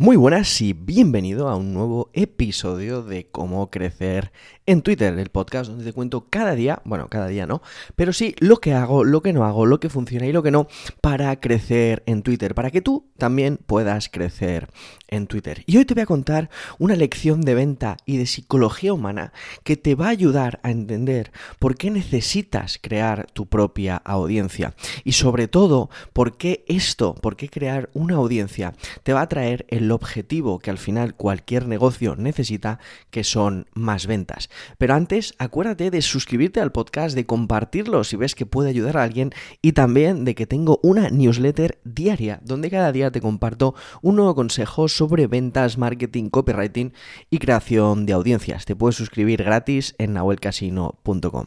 Muy buenas y bienvenido a un nuevo episodio de Cómo Crecer en Twitter, el podcast donde te cuento cada día, bueno, cada día no, pero sí lo que hago, lo que no hago, lo que funciona y lo que no para crecer en Twitter, para que tú también puedas crecer en Twitter. Y hoy te voy a contar una lección de venta y de psicología humana que te va a ayudar a entender por qué necesitas crear tu propia audiencia y sobre todo por qué esto, por qué crear una audiencia te va a traer el objetivo que al final cualquier negocio necesita, que son más ventas. Pero antes, acuérdate de suscribirte al podcast, de compartirlo si ves que puede ayudar a alguien y también de que tengo una newsletter diaria donde cada día te comparto un nuevo consejo sobre ventas, marketing, copywriting y creación de audiencias. Te puedes suscribir gratis en nahuelcasino.com.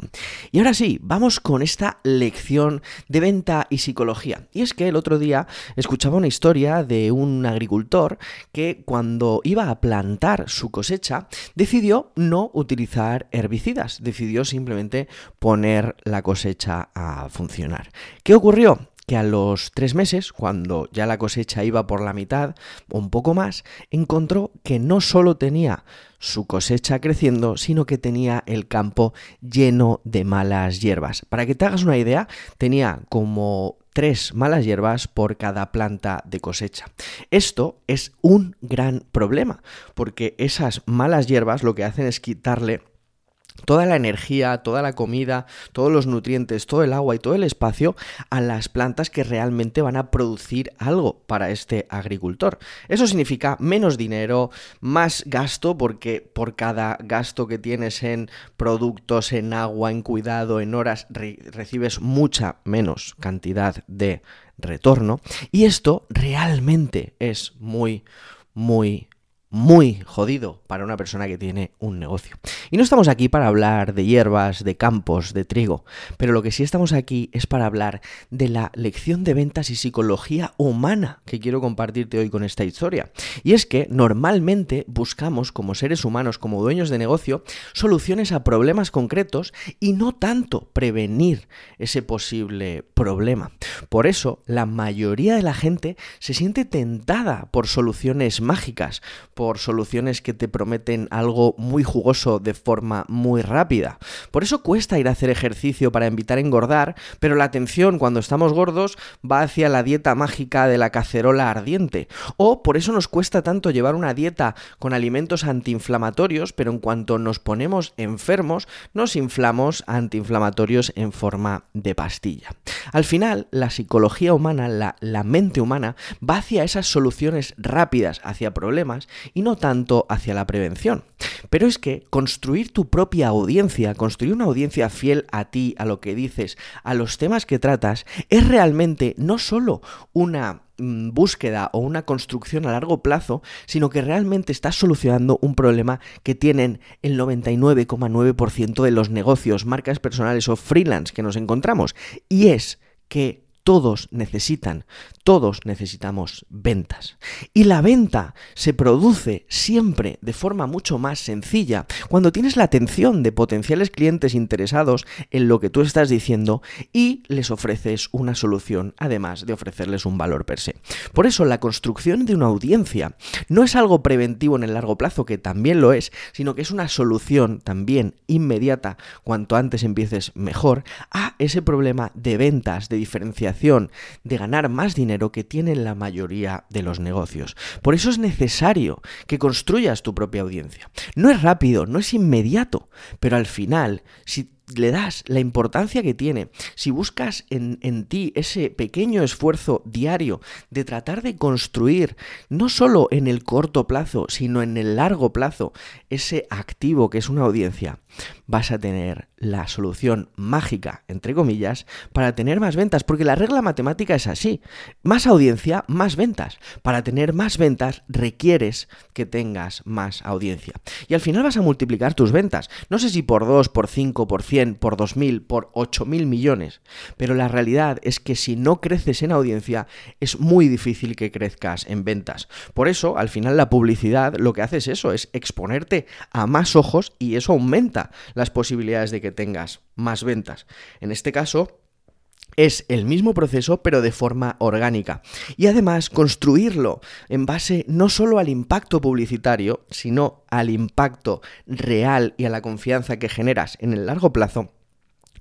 Y ahora sí, vamos con esta lección de venta y psicología. Y es que el otro día escuchaba una historia de un agricultor que cuando iba a plantar su cosecha decidió no utilizar herbicidas, decidió simplemente poner la cosecha a funcionar. ¿Qué ocurrió? que a los tres meses, cuando ya la cosecha iba por la mitad o un poco más, encontró que no solo tenía su cosecha creciendo, sino que tenía el campo lleno de malas hierbas. Para que te hagas una idea, tenía como tres malas hierbas por cada planta de cosecha. Esto es un gran problema, porque esas malas hierbas lo que hacen es quitarle toda la energía, toda la comida, todos los nutrientes, todo el agua y todo el espacio a las plantas que realmente van a producir algo para este agricultor. Eso significa menos dinero, más gasto, porque por cada gasto que tienes en productos, en agua, en cuidado, en horas, recibes mucha menos cantidad de retorno. Y esto realmente es muy, muy muy jodido para una persona que tiene un negocio. Y no estamos aquí para hablar de hierbas, de campos, de trigo, pero lo que sí estamos aquí es para hablar de la lección de ventas y psicología humana que quiero compartirte hoy con esta historia. Y es que normalmente buscamos como seres humanos, como dueños de negocio, soluciones a problemas concretos y no tanto prevenir ese posible problema. Por eso la mayoría de la gente se siente tentada por soluciones mágicas, soluciones que te prometen algo muy jugoso de forma muy rápida. Por eso cuesta ir a hacer ejercicio para evitar engordar, pero la atención cuando estamos gordos va hacia la dieta mágica de la cacerola ardiente. O por eso nos cuesta tanto llevar una dieta con alimentos antiinflamatorios, pero en cuanto nos ponemos enfermos, nos inflamos antiinflamatorios en forma de pastilla. Al final, la psicología humana, la, la mente humana, va hacia esas soluciones rápidas, hacia problemas, y no tanto hacia la prevención. Pero es que construir tu propia audiencia, construir una audiencia fiel a ti, a lo que dices, a los temas que tratas, es realmente no solo una mm, búsqueda o una construcción a largo plazo, sino que realmente estás solucionando un problema que tienen el 99,9% de los negocios, marcas personales o freelance que nos encontramos. Y es que todos necesitan, todos necesitamos ventas. Y la venta se produce siempre de forma mucho más sencilla cuando tienes la atención de potenciales clientes interesados en lo que tú estás diciendo y les ofreces una solución, además de ofrecerles un valor per se. Por eso la construcción de una audiencia no es algo preventivo en el largo plazo, que también lo es, sino que es una solución también inmediata, cuanto antes empieces mejor, a ese problema de ventas, de diferenciación de ganar más dinero que tienen la mayoría de los negocios. Por eso es necesario que construyas tu propia audiencia. No es rápido, no es inmediato, pero al final, si le das la importancia que tiene, si buscas en, en, ti ese pequeño esfuerzo diario de tratar de construir, no solo en el corto plazo, sino en el largo plazo, ese activo que es una audiencia, vas a tener la solución mágica, entre comillas, para tener más ventas, porque la regla matemática es así. Más audiencia, más ventas. Para tener más ventas requieres que tengas más audiencia. Y al final vas a multiplicar tus ventas. No sé si por 2, por 5, por 100, por 2000, por 8000 millones, pero la realidad es que si no creces en audiencia, es muy difícil que crezcas en ventas. Por eso, al final la publicidad lo que hace es eso, es exponerte a más ojos y eso aumenta las posibilidades de que tengas más ventas. En este caso, es el mismo proceso pero de forma orgánica. Y además construirlo en base no solo al impacto publicitario, sino al impacto real y a la confianza que generas en el largo plazo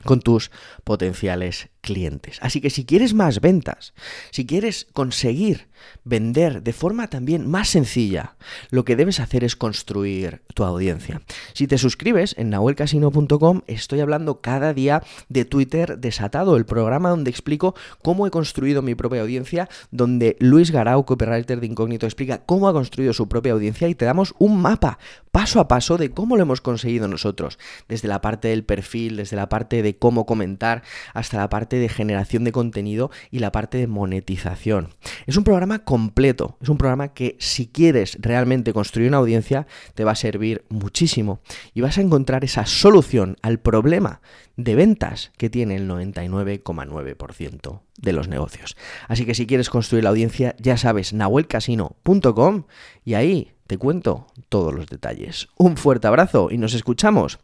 con tus potenciales clientes. Así que si quieres más ventas, si quieres conseguir vender de forma también más sencilla, lo que debes hacer es construir tu audiencia. Si te suscribes en nahuelcasino.com, estoy hablando cada día de Twitter Desatado, el programa donde explico cómo he construido mi propia audiencia, donde Luis Garau, copywriter de Incógnito, explica cómo ha construido su propia audiencia y te damos un mapa paso a paso de cómo lo hemos conseguido nosotros, desde la parte del perfil, desde la parte de cómo comentar, hasta la de generación de contenido y la parte de monetización. Es un programa completo, es un programa que si quieres realmente construir una audiencia te va a servir muchísimo y vas a encontrar esa solución al problema de ventas que tiene el 99,9% de los negocios. Así que si quieres construir la audiencia, ya sabes, nahuelcasino.com y ahí te cuento todos los detalles. Un fuerte abrazo y nos escuchamos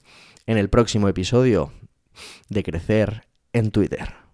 en el próximo episodio de Crecer en Twitter.